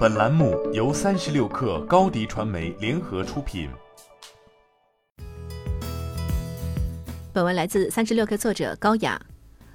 本栏目由三十六氪高低传媒联合出品。本文来自三十六氪作者高雅。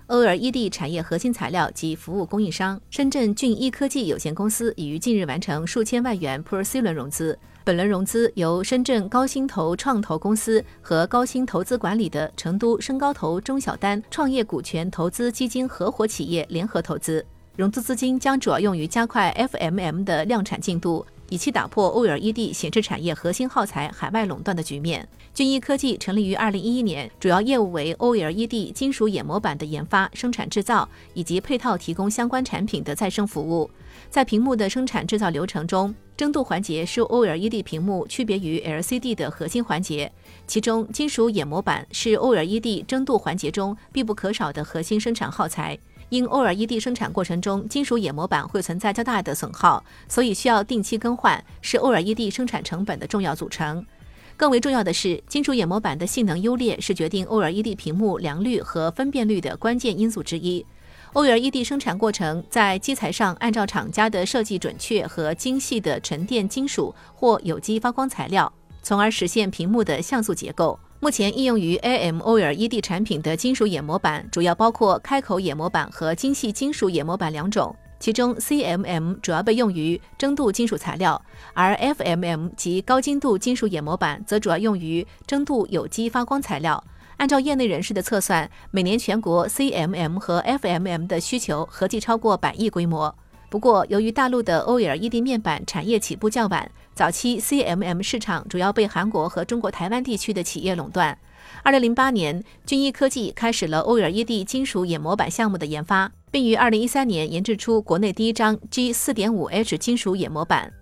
OLED 产业核心材料及服务供应商深圳俊一科技有限公司已于近日完成数千万元 Pro-C 轮融资。本轮融资由深圳高新投创投公司和高新投资管理的成都深高投中小单创业股权投资基金合伙企业联合投资。融资资金将主要用于加快 FMM 的量产进度，以期打破 OLED 显示产业核心耗材海外垄断的局面。俊一科技成立于2011年，主要业务为 OLED 金属掩模板的研发、生产制造以及配套提供相关产品的再生服务。在屏幕的生产制造流程中，蒸镀环节是 OLED 屏幕区别于 LCD 的核心环节，其中金属掩模板是 OLED 蒸镀环节中必不可少的核心生产耗材。因 OLED 生产过程中金属眼膜板会存在较大的损耗，所以需要定期更换，是 OLED 生产成本的重要组成。更为重要的是，金属眼膜板的性能优劣是决定 OLED 屏幕良率和分辨率的关键因素之一。OLED 生产过程在基材上按照厂家的设计准确和精细的沉淀金属或有机发光材料，从而实现屏幕的像素结构。目前应用于 AMOLED 产品的金属眼模板主要包括开口眼模板和精细金属眼模板两种，其中 CMM 主要被用于蒸镀金属材料，而 FMM 及高精度金属眼模板则主要用于蒸镀有机发光材料。按照业内人士的测算，每年全国 CMM 和 FMM 的需求合计超过百亿规模。不过，由于大陆的 OLED 面板产业起步较晚，早期 CMM 市场主要被韩国和中国台湾地区的企业垄断。二零零八年，军一科技开始了 OLED 金属眼模板项目的研发，并于二零一三年研制出国内第一张 G 四点五 H 金属眼模板。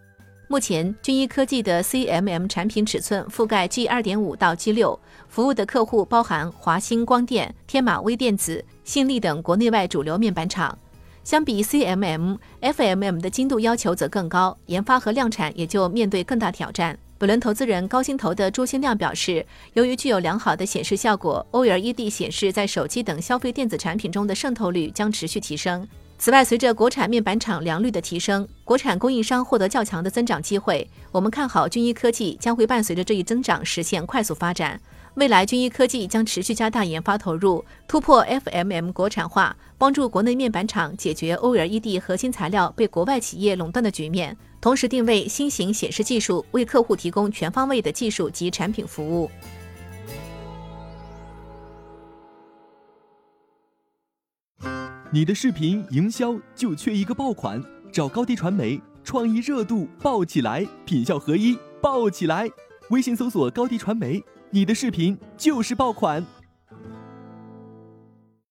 目前，军一科技的 CMM 产品尺寸覆盖 G 二点五到 G 六，服务的客户包含华星光电、天马微电子、信利等国内外主流面板厂。相比 CMM、FMM 的精度要求则更高，研发和量产也就面对更大挑战。本轮投资人高新投的朱新亮表示，由于具有良好的显示效果，OLED 显示在手机等消费电子产品中的渗透率将持续提升。此外，随着国产面板厂良率的提升，国产供应商获得较强的增长机会。我们看好军医科技将会伴随着这一增长实现快速发展。未来，军医科技将持续加大研发投入，突破 FMM 国产化，帮助国内面板厂解决 OLED 核心材料被国外企业垄断的局面，同时定位新型显示技术，为客户提供全方位的技术及产品服务。你的视频营销就缺一个爆款，找高低传媒，创意热度爆起来，品效合一爆起来。微信搜索高低传媒。你的视频就是爆款。